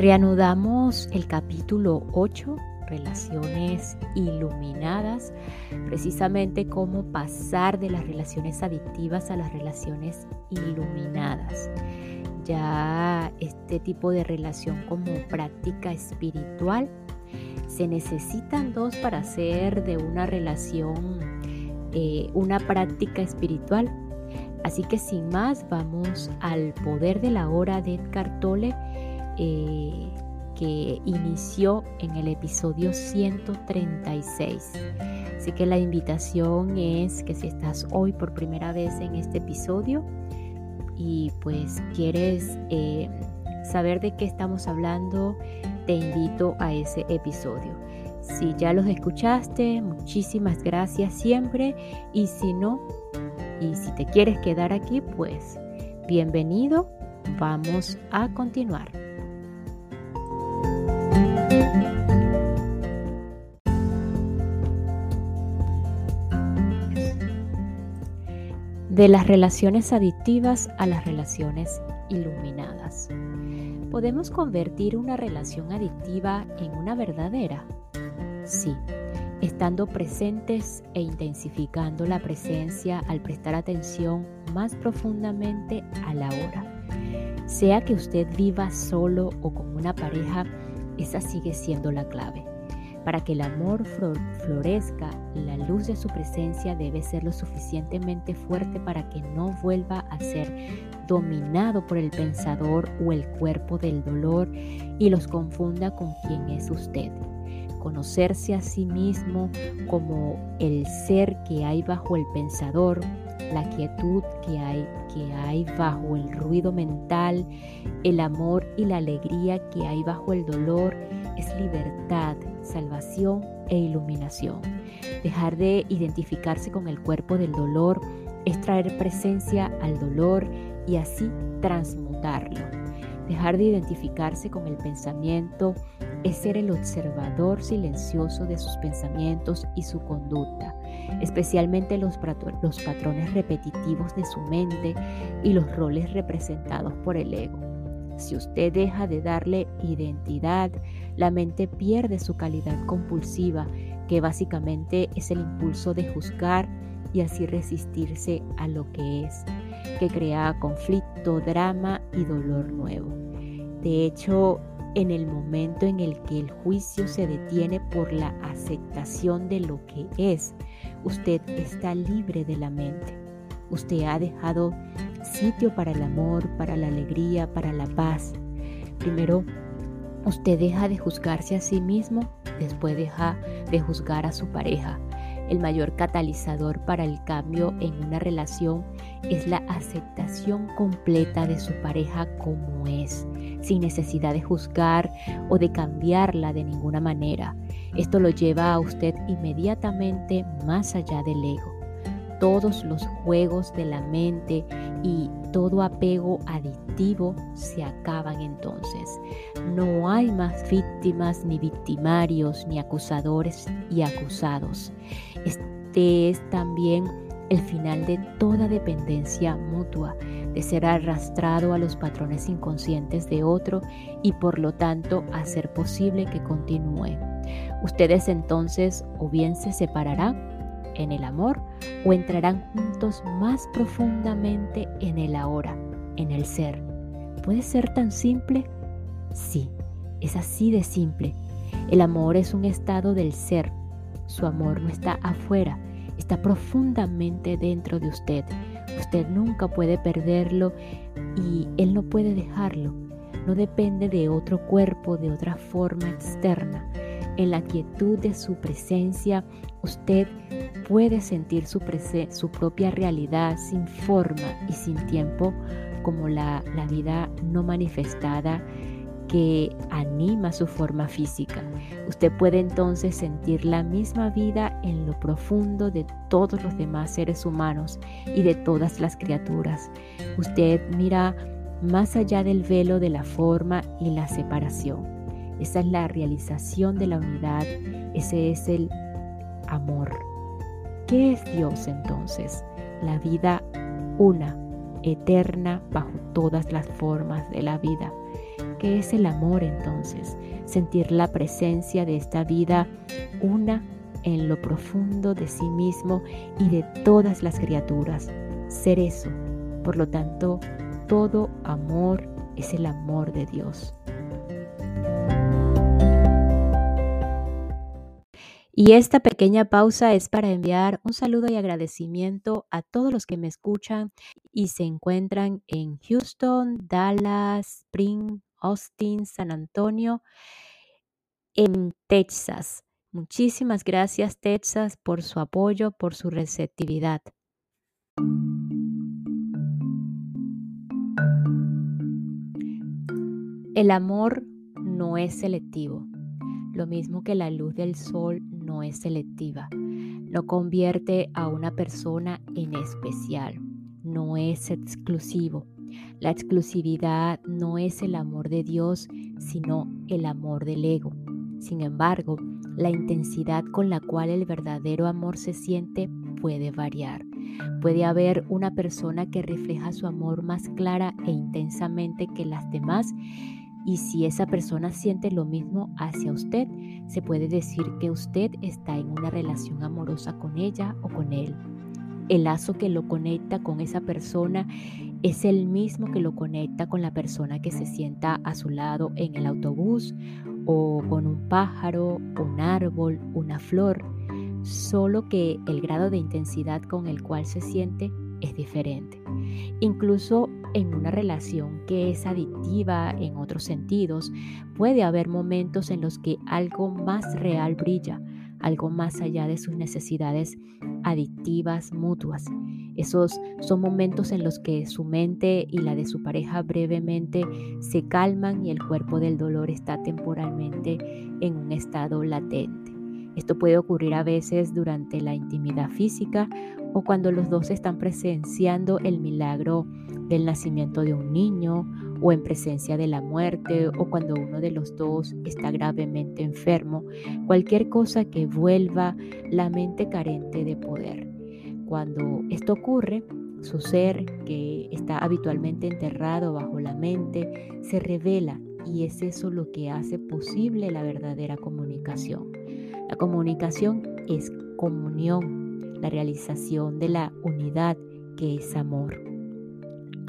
Reanudamos el capítulo 8, relaciones iluminadas, precisamente cómo pasar de las relaciones adictivas a las relaciones iluminadas. Ya este tipo de relación como práctica espiritual, se necesitan dos para hacer de una relación eh, una práctica espiritual. Así que sin más, vamos al poder de la hora de Edgar Tolle, eh, que inició en el episodio 136. Así que la invitación es que si estás hoy por primera vez en este episodio y pues quieres eh, saber de qué estamos hablando, te invito a ese episodio. Si ya los escuchaste, muchísimas gracias siempre. Y si no, y si te quieres quedar aquí, pues bienvenido. Vamos a continuar. De las relaciones adictivas a las relaciones iluminadas. ¿Podemos convertir una relación adictiva en una verdadera? Sí, estando presentes e intensificando la presencia al prestar atención más profundamente a la hora. Sea que usted viva solo o con una pareja, esa sigue siendo la clave. Para que el amor florezca, la luz de su presencia debe ser lo suficientemente fuerte para que no vuelva a ser dominado por el pensador o el cuerpo del dolor y los confunda con quien es usted conocerse a sí mismo como el ser que hay bajo el pensador, la quietud que hay, que hay bajo el ruido mental, el amor y la alegría que hay bajo el dolor, es libertad, salvación e iluminación. Dejar de identificarse con el cuerpo del dolor es traer presencia al dolor y así transmutarlo. Dejar de identificarse con el pensamiento es ser el observador silencioso de sus pensamientos y su conducta, especialmente los, patrones repetitivos de su mente y los roles representados por el ego. Si usted deja de darle identidad, la mente pierde su calidad compulsiva, que básicamente es el impulso de juzgar y así resistirse a lo que es, que crea conflicto, drama y dolor nuevo. De hecho, en el momento en el que el juicio se detiene por la aceptación de lo que es, usted está libre de la mente. Usted ha dejado sitio para el amor, para la alegría, para la paz. Primero, usted deja de juzgarse a sí mismo, después deja de juzgar a su pareja. El mayor catalizador para el cambio en una relación es la aceptación completa de su pareja como es sin necesidad de juzgar o de cambiarla de ninguna manera. Esto lo lleva a usted inmediatamente más allá del ego. Todos los juegos de la mente y todo apego adictivo se acaban entonces. No hay más víctimas ni victimarios ni acusadores y acusados. Este es también el final de toda dependencia mutua de ser arrastrado a los patrones inconscientes de otro y por lo tanto hacer posible que continúe. Ustedes entonces o bien se separarán en el amor o entrarán juntos más profundamente en el ahora, en el ser. ¿Puede ser tan simple? Sí, es así de simple. El amor es un estado del ser. Su amor no está afuera, está profundamente dentro de usted Usted nunca puede perderlo y Él no puede dejarlo. No depende de otro cuerpo, de otra forma externa. En la quietud de su presencia, usted puede sentir su, su propia realidad sin forma y sin tiempo como la, la vida no manifestada que anima su forma física. Usted puede entonces sentir la misma vida en lo profundo de todos los demás seres humanos y de todas las criaturas. Usted mira más allá del velo de la forma y la separación. Esa es la realización de la unidad, ese es el amor. ¿Qué es Dios entonces? La vida una, eterna bajo todas las formas de la vida. ¿Qué es el amor entonces? Sentir la presencia de esta vida una en lo profundo de sí mismo y de todas las criaturas. Ser eso. Por lo tanto, todo amor es el amor de Dios. Y esta pequeña pausa es para enviar un saludo y agradecimiento a todos los que me escuchan y se encuentran en Houston, Dallas, Spring, Austin, San Antonio, en Texas. Muchísimas gracias Texas por su apoyo, por su receptividad. El amor no es selectivo, lo mismo que la luz del sol no es selectiva. No convierte a una persona en especial, no es exclusivo. La exclusividad no es el amor de Dios, sino el amor del ego. Sin embargo, la intensidad con la cual el verdadero amor se siente puede variar. Puede haber una persona que refleja su amor más clara e intensamente que las demás y si esa persona siente lo mismo hacia usted, se puede decir que usted está en una relación amorosa con ella o con él. El lazo que lo conecta con esa persona es el mismo que lo conecta con la persona que se sienta a su lado en el autobús o con un pájaro, un árbol, una flor, solo que el grado de intensidad con el cual se siente es diferente. Incluso en una relación que es adictiva en otros sentidos, puede haber momentos en los que algo más real brilla, algo más allá de sus necesidades adictivas mutuas. Esos son momentos en los que su mente y la de su pareja brevemente se calman y el cuerpo del dolor está temporalmente en un estado latente. Esto puede ocurrir a veces durante la intimidad física o cuando los dos están presenciando el milagro del nacimiento de un niño o en presencia de la muerte o cuando uno de los dos está gravemente enfermo, cualquier cosa que vuelva la mente carente de poder. Cuando esto ocurre, su ser, que está habitualmente enterrado bajo la mente, se revela y es eso lo que hace posible la verdadera comunicación. La comunicación es comunión, la realización de la unidad que es amor.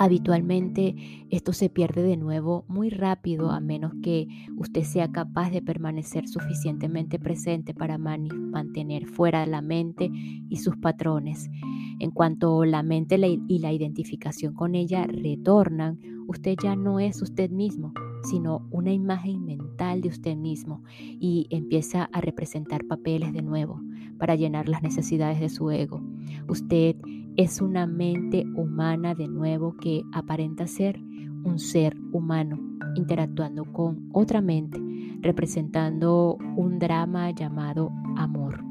Habitualmente esto se pierde de nuevo muy rápido a menos que usted sea capaz de permanecer suficientemente presente para mantener fuera la mente y sus patrones. En cuanto la mente y la identificación con ella retornan, usted ya no es usted mismo, sino una imagen mental de usted mismo y empieza a representar papeles de nuevo para llenar las necesidades de su ego. Usted es una mente humana de nuevo que aparenta ser un ser humano interactuando con otra mente, representando un drama llamado amor.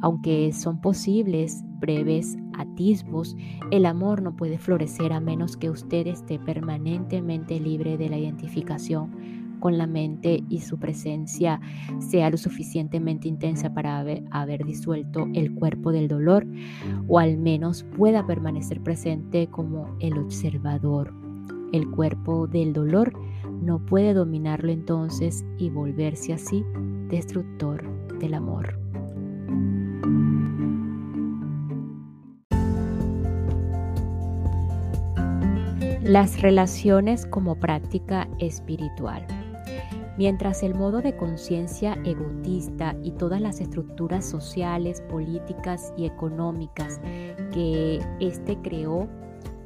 Aunque son posibles breves atisbos, el amor no puede florecer a menos que usted esté permanentemente libre de la identificación con la mente y su presencia sea lo suficientemente intensa para haber, haber, disuelto el cuerpo del dolor o al menos pueda permanecer presente como el observador. El cuerpo del dolor no puede dominarlo entonces y volverse así destructor del amor. Las relaciones como práctica espiritual. Mientras el modo de conciencia egotista y todas las estructuras sociales, políticas y económicas que éste creó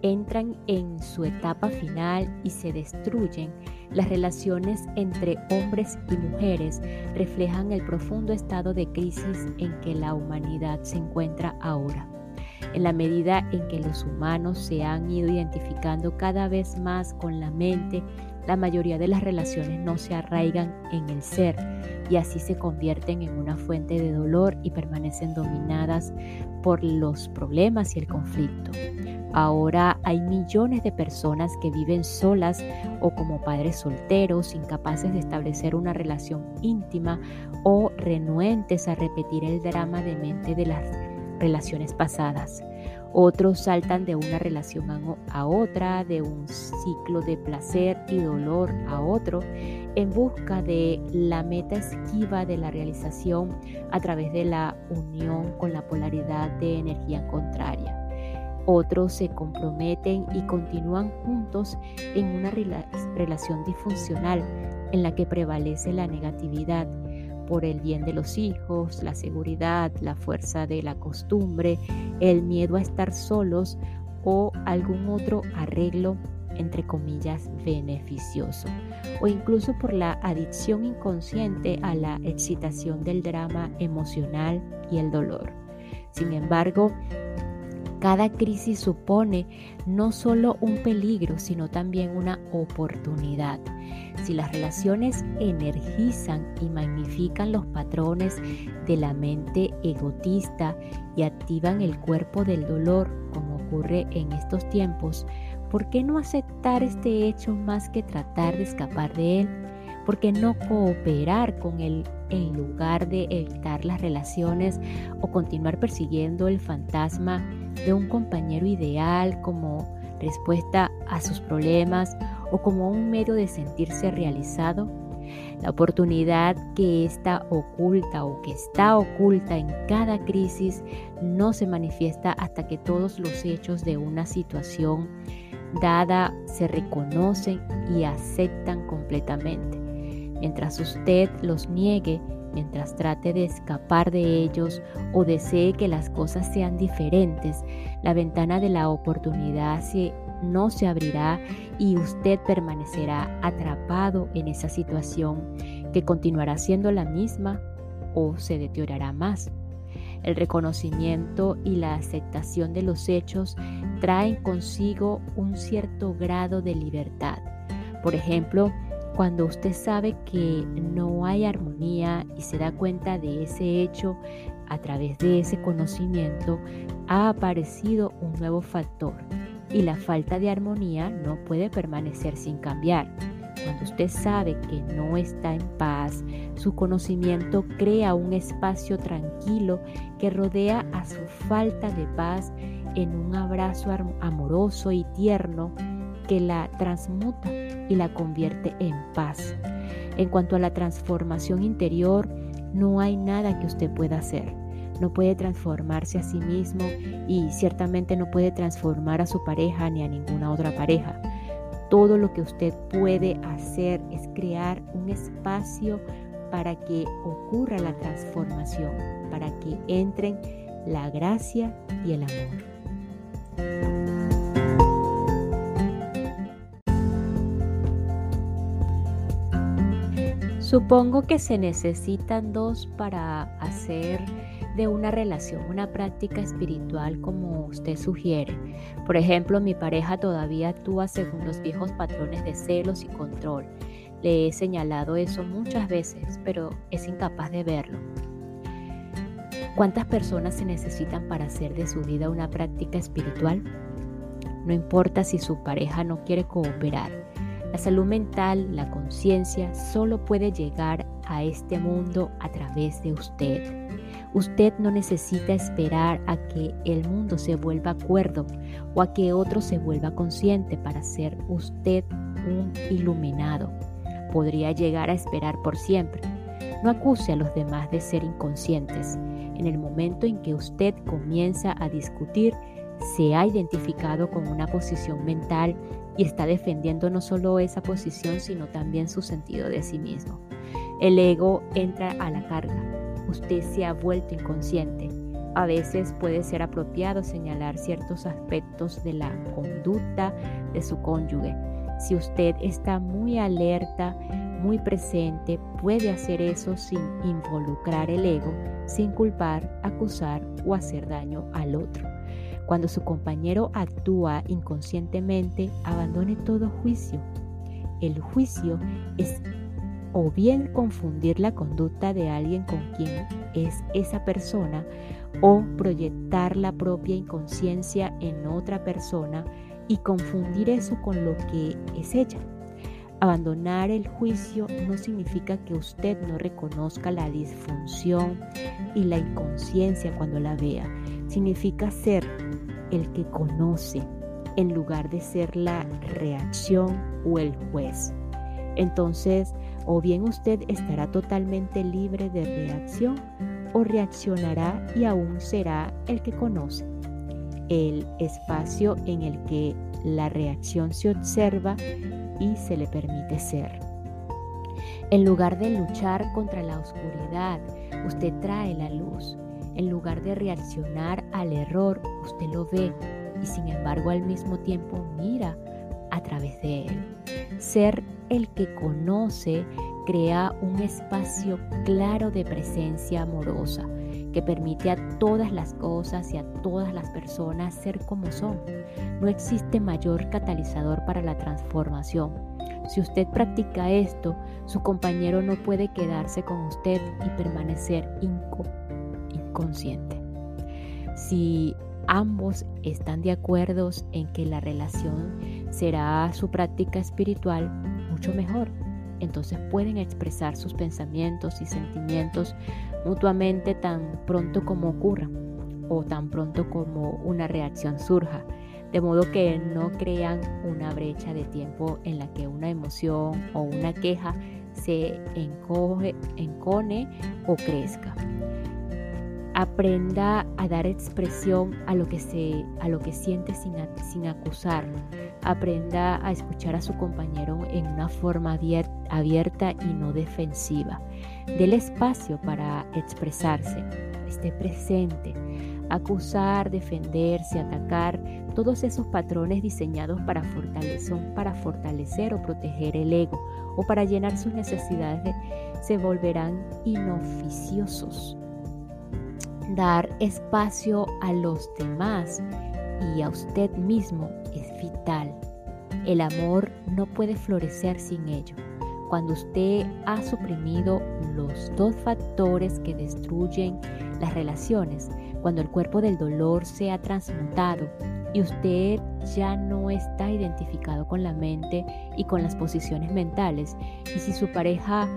entran en su etapa final y se destruyen, Las relaciones entre hombres y mujeres reflejan el profundo estado de crisis en que la humanidad se encuentra ahora. En la medida en que los humanos se han ido identificando cada vez más con la mente, la mayoría de las relaciones no se arraigan en el ser y así se convierten en una fuente de dolor y permanecen dominadas por los problemas y el conflicto. Ahora hay millones de personas que viven solas o como padres solteros, incapaces de establecer una relación íntima o renuentes a repetir el drama de mente de las relaciones pasadas. Otros saltan de una relación a otra, de un ciclo de placer y dolor a otro, en busca de la meta esquiva de la realización a través de la unión con la polaridad de energía contraria. Otros se comprometen y continúan juntos en una relación disfuncional en la que prevalece la negatividad por el bien de los hijos, la seguridad, la fuerza de la costumbre, el miedo a estar solos o algún otro arreglo entre comillas beneficioso o incluso por la adicción inconsciente a la excitación del drama emocional y el dolor. Sin embargo, cada crisis supone no solo un peligro, sino también una oportunidad. Si las relaciones energizan y magnifican los patrones de la mente egotista y activan el cuerpo del dolor, como ocurre en estos tiempos, ¿por qué no aceptar este hecho más que tratar de escapar de él? ¿Por qué no cooperar con él en lugar de evitar las relaciones o continuar persiguiendo el fantasma de un compañero ideal como respuesta a sus problemas o como un medio de sentirse realizado? La oportunidad que está oculta o que está oculta en cada crisis no se manifiesta hasta que todos los hechos de una situación dada se reconocen y aceptan completamente. Mientras usted los niegue, mientras trate de escapar de ellos o desee que las cosas sean diferentes, la ventana de la oportunidad no se abrirá y usted permanecerá atrapado en esa situación que continuará siendo la misma o se deteriorará más. El reconocimiento y la aceptación de los hechos traen consigo un cierto grado de libertad. Por ejemplo, cuando usted sabe que no hay armonía y se da cuenta de ese hecho, a través de ese conocimiento ha aparecido un nuevo factor y la falta de armonía no puede permanecer sin cambiar. Cuando usted sabe que no está en paz, su conocimiento crea un espacio tranquilo que rodea a su falta de paz en un abrazo amoroso y tierno que la transmuta y la convierte en paz. En cuanto a la transformación interior, no hay nada que usted pueda hacer. No puede transformarse a sí mismo y ciertamente no puede transformar a su pareja ni a ninguna otra pareja. Todo lo que usted puede hacer es crear un espacio para que ocurra la transformación, para que entren la gracia y el amor. Supongo que se necesitan dos para hacer de una relación una práctica espiritual como usted sugiere. Por ejemplo, mi pareja todavía actúa según los viejos patrones de celos y control. Le he señalado eso muchas veces, pero es incapaz de verlo. ¿Cuántas personas se necesitan para hacer de su vida una práctica espiritual? No importa si su pareja no quiere cooperar la salud mental, la conciencia, solo puede llegar a este mundo a través de usted. Usted no necesita esperar a que el mundo se vuelva acuerdo o a que otro se vuelva consciente para ser usted un iluminado. Podría llegar a esperar por siempre. No acuse a los demás de ser inconscientes. En el momento en que usted comienza a discutir, se ha identificado con una posición mental y está defendiendo no solo esa posición, sino también su sentido de sí mismo. El ego entra a la carga. Usted se ha vuelto inconsciente. A veces puede ser apropiado señalar ciertos aspectos de la conducta de su cónyuge. Si usted está muy alerta, muy presente, puede hacer eso sin involucrar el ego, sin culpar, acusar o hacer daño al otro. Cuando su compañero actúa inconscientemente, abandone todo juicio. El juicio es o bien confundir la conducta de alguien con quien es esa persona o proyectar la propia inconsciencia en otra persona y confundir eso con lo que es ella. Abandonar el juicio no significa que usted no reconozca la disfunción y la inconsciencia cuando la vea. Significa ser el que conoce en lugar de ser la reacción o el juez. Entonces, o bien usted estará totalmente libre de reacción o reaccionará y aún será el que conoce. El espacio en el que la reacción se observa y se le permite ser. En lugar de luchar contra la oscuridad, usted trae la luz. En lugar de reaccionar al error, usted lo ve y sin embargo al mismo tiempo mira a través de él. Ser el que conoce crea un espacio claro de presencia amorosa que permite a todas las cosas y a todas las personas ser como son. No existe mayor catalizador para la transformación. Si usted practica esto, su compañero no puede quedarse con usted y permanecer inconsciente. Si ambos están de acuerdo en que la relación será su práctica espiritual, mucho mejor entonces pueden expresar sus pensamientos y sentimientos mutuamente tan pronto como ocurra o tan pronto como una reacción surja, de modo que no crean una brecha de tiempo en la que una emoción o una queja se encoge, encone o crezca aprenda a dar expresión a lo que, se, a lo que siente sin, sin acusar. Aprenda a escuchar a su compañero en una forma abierta y no defensiva. Dele espacio para expresarse. Esté presente. Acusar, defenderse, atacar, todos esos patrones diseñados para fortalecer, para fortalecer o proteger el ego o para llenar sus necesidades se volverán inoficiosos Dar espacio a los demás y a usted mismo es vital. El amor no puede florecer sin ello. Cuando usted ha suprimido los dos factores que destruyen las relaciones, cuando el cuerpo del dolor se ha transmutado y usted ya no está identificado con la mente y con las posiciones mentales, y si su pareja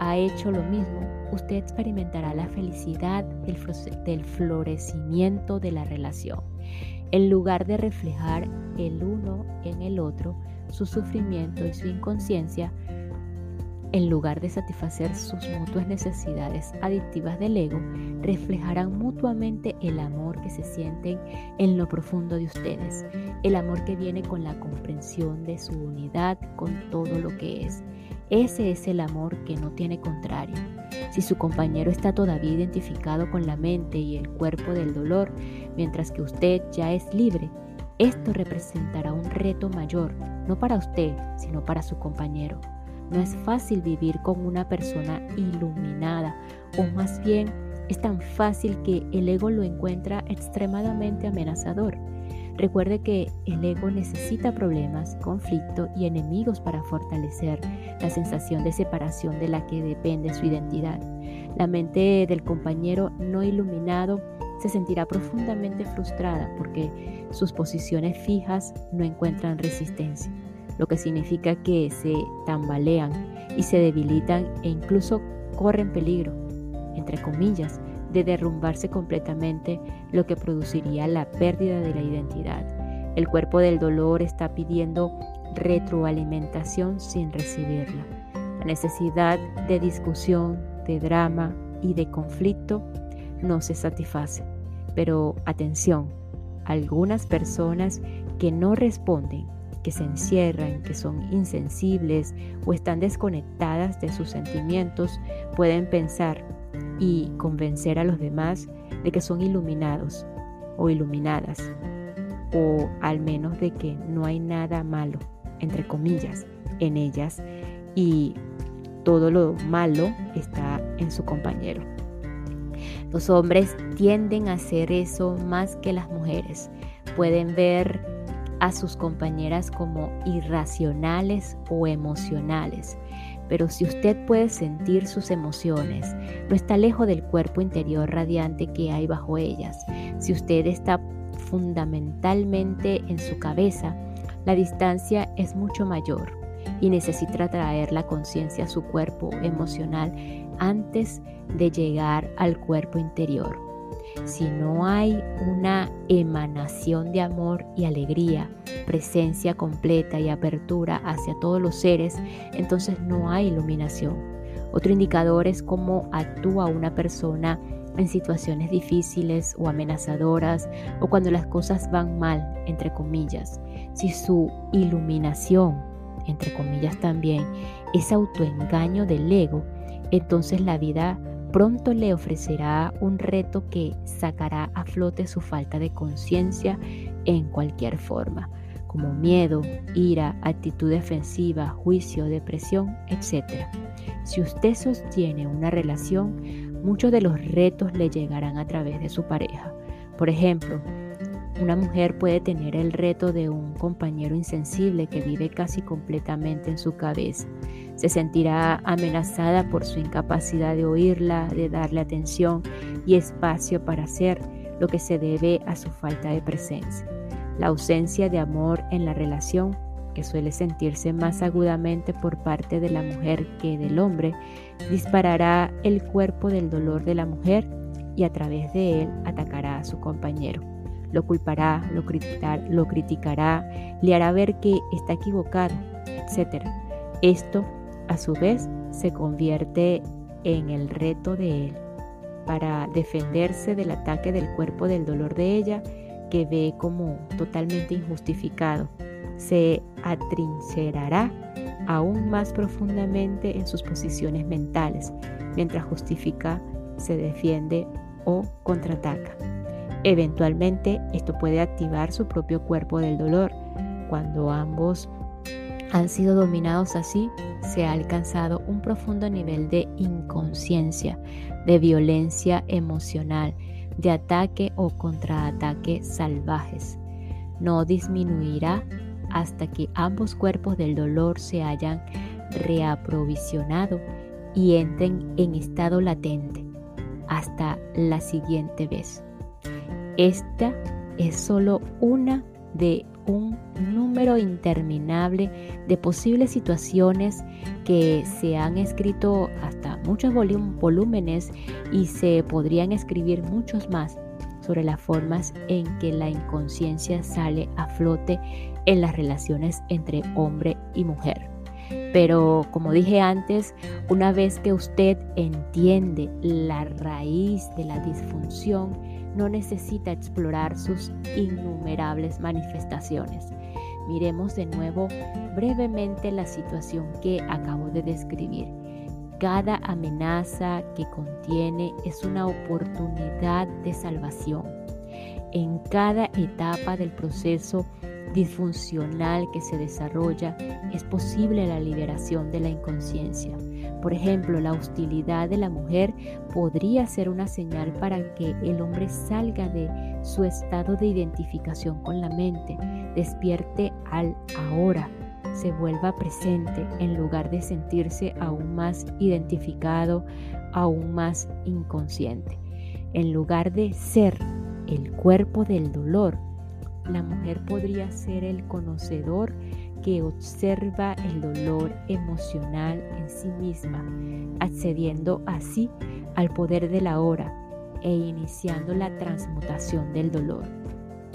ha hecho lo mismo, usted experimentará la felicidad del florecimiento de la relación. En lugar de reflejar el uno en el otro su sufrimiento y su inconsciencia, en lugar de satisfacer sus mutuas necesidades adictivas del ego, reflejarán mutuamente el amor que se sienten en lo profundo de ustedes, el amor que viene con la comprensión de su unidad con todo lo que es, ese es el amor que no tiene contrario. Si su compañero está todavía identificado con la mente y el cuerpo del dolor, mientras que usted ya es libre, esto representará un reto mayor, no para usted, sino para su compañero. No es fácil vivir con una persona iluminada, o más bien es tan fácil que el ego lo encuentra extremadamente amenazador. Recuerde que el ego necesita problemas, conflicto y enemigos para fortalecer la sensación de separación de la que depende su identidad. La mente del compañero no iluminado se sentirá profundamente frustrada porque sus posiciones fijas no encuentran resistencia, lo que significa que se tambalean y se debilitan e incluso corren peligro, entre comillas, de derrumbarse completamente, lo que produciría la pérdida de la identidad. El cuerpo del dolor está pidiendo retroalimentación sin recibirla. La necesidad de discusión, de drama y de conflicto no se satisface. Pero atención, algunas personas que no responden, que se encierran, que son insensibles o están desconectadas de sus sentimientos, pueden pensar, y convencer a los demás de que son iluminados o iluminadas, o al menos de que no hay nada malo entre comillas, en ellas y todo lo malo está en su compañero. Los hombres tienden a hacer eso más que las mujeres. Pueden ver a sus compañeras como irracionales o emocionales. Pero si usted puede sentir sus emociones, no está lejos del cuerpo interior radiante que hay bajo ellas. Si usted está fundamentalmente en su cabeza, la distancia es mucho mayor y necesita traer la conciencia a su cuerpo emocional antes de llegar al cuerpo interior. Si no hay una emanación de amor y alegría, presencia completa y apertura hacia todos los seres, entonces no hay iluminación. Otro indicador es cómo actúa una persona en situaciones difíciles o amenazadoras o cuando las cosas van mal, entre comillas. Si su iluminación, entre comillas también, es autoengaño del ego, entonces la vida pronto le ofrecerá un reto que sacará a flote su falta de conciencia en cualquier forma, como miedo, ira, actitud defensiva, juicio, depresión, etc. Si usted sostiene una relación, muchos de los retos le llegarán a través de su pareja. Por ejemplo, una mujer puede tener el reto de un compañero insensible que vive casi completamente en su cabeza. Se sentirá amenazada por su incapacidad de oírla, de darle atención y espacio para hacer lo que se debe a su falta de presencia. La ausencia de amor en la relación, que suele sentirse más agudamente por parte de la mujer que del hombre, disparará el cuerpo del dolor de la mujer y a través de él atacará a su compañero lo culpará, lo, lo criticará, le hará ver que está equivocado, etc. Esto, a su vez, se convierte en el reto de él para defenderse del ataque del cuerpo del dolor de ella, que ve como totalmente injustificado. Se atrincherará aún más profundamente en sus posiciones mentales, mientras justifica, se defiende o contraataca. Eventualmente esto puede activar su propio cuerpo del dolor. Cuando ambos han sido dominados así, se ha alcanzado un profundo nivel de inconsciencia, de violencia emocional, de ataque o contraataque salvajes. No disminuirá hasta que ambos cuerpos del dolor se hayan reaprovisionado y entren en estado latente hasta la siguiente vez. Esta es solo una de un número interminable de posibles situaciones que se han escrito hasta muchos volúmenes y se podrían escribir muchos más sobre las formas en que la inconsciencia sale a flote en las relaciones entre hombre y mujer. Pero como dije antes, una vez que usted entiende la raíz de la disfunción, no necesita explorar sus innumerables manifestaciones. Miremos de nuevo brevemente la situación que acabo de describir. Cada amenaza que contiene es una oportunidad de salvación. En cada etapa del proceso disfuncional que se desarrolla es posible la liberación de la inconsciencia. Por ejemplo, la hostilidad de la mujer podría ser una señal para que el hombre salga de su estado de identificación con la mente, despierte al ahora, se vuelva presente en lugar de sentirse aún más identificado, aún más inconsciente. En lugar de ser el cuerpo del dolor, la mujer podría ser el conocedor que observa el dolor emocional en sí misma, accediendo así al poder de la hora e iniciando la transmutación del dolor.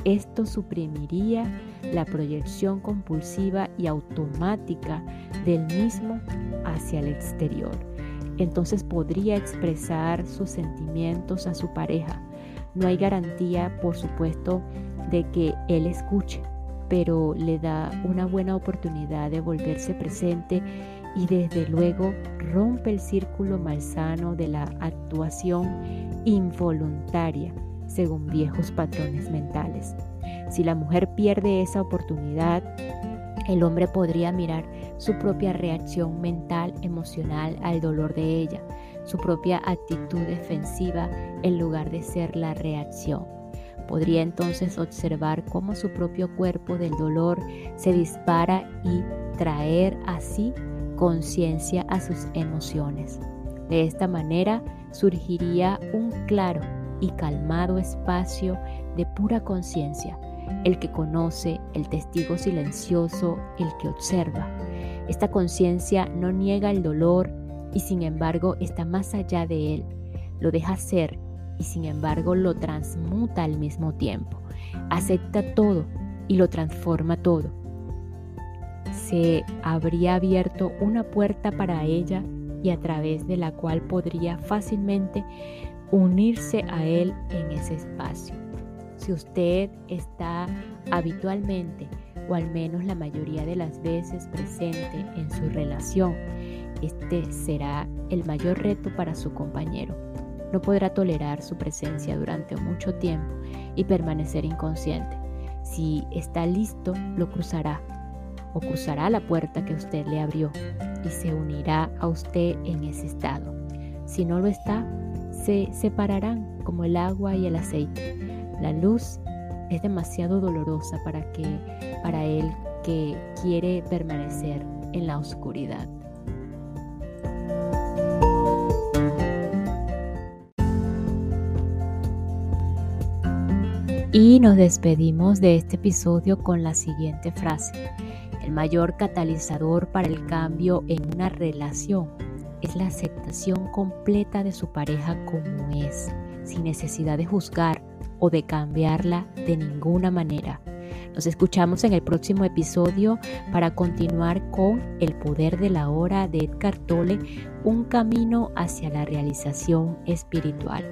Esto suprimiría la proyección compulsiva y automática del mismo hacia el exterior. Entonces podría expresar sus sentimientos a su pareja. No hay garantía, por supuesto, de que él escuche, pero le da una buena oportunidad de volverse presente y desde luego rompe el círculo malsano de la actuación involuntaria según viejos patrones mentales. Si la mujer pierde esa oportunidad, El hombre podría mirar su propia reacción mental, emocional al dolor de ella, su propia actitud defensiva en lugar de ser la reacción. Podría entonces observar cómo su propio cuerpo del dolor se dispara y traer así conciencia a sus emociones. De esta manera surgiría un claro y calmado espacio de pura conciencia, el que conoce, el testigo silencioso, el que observa. Esta conciencia no niega el dolor y sin embargo está más allá de él, lo deja ser y sin embargo lo transmuta al mismo tiempo. Acepta todo y lo transforma todo. Se habría abierto una puerta para ella y a través de la cual podría fácilmente unirse a Él en ese espacio. Si usted está habitualmente o al menos la mayoría de las veces presente en su relación, este será el mayor reto para su compañero. No podrá tolerar su presencia durante mucho tiempo y permanecer inconsciente. Si está listo, lo cruzará o cruzará la puerta que usted le abrió y se unirá a usted en ese estado. Si no lo está, se separarán como el agua y el aceite. La luz es demasiado dolorosa para que para él que quiere permanecer en la oscuridad. Y nos despedimos de este episodio con la siguiente frase. El mayor catalizador para el cambio en una relación es la aceptación completa de su pareja como es, sin necesidad de juzgar o de cambiarla de ninguna manera. Nos escuchamos en el próximo episodio para continuar con El poder de la hora de Edgar Tolle, un camino hacia la realización espiritual.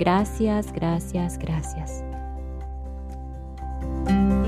Gracias, gracias, gracias. Thank you.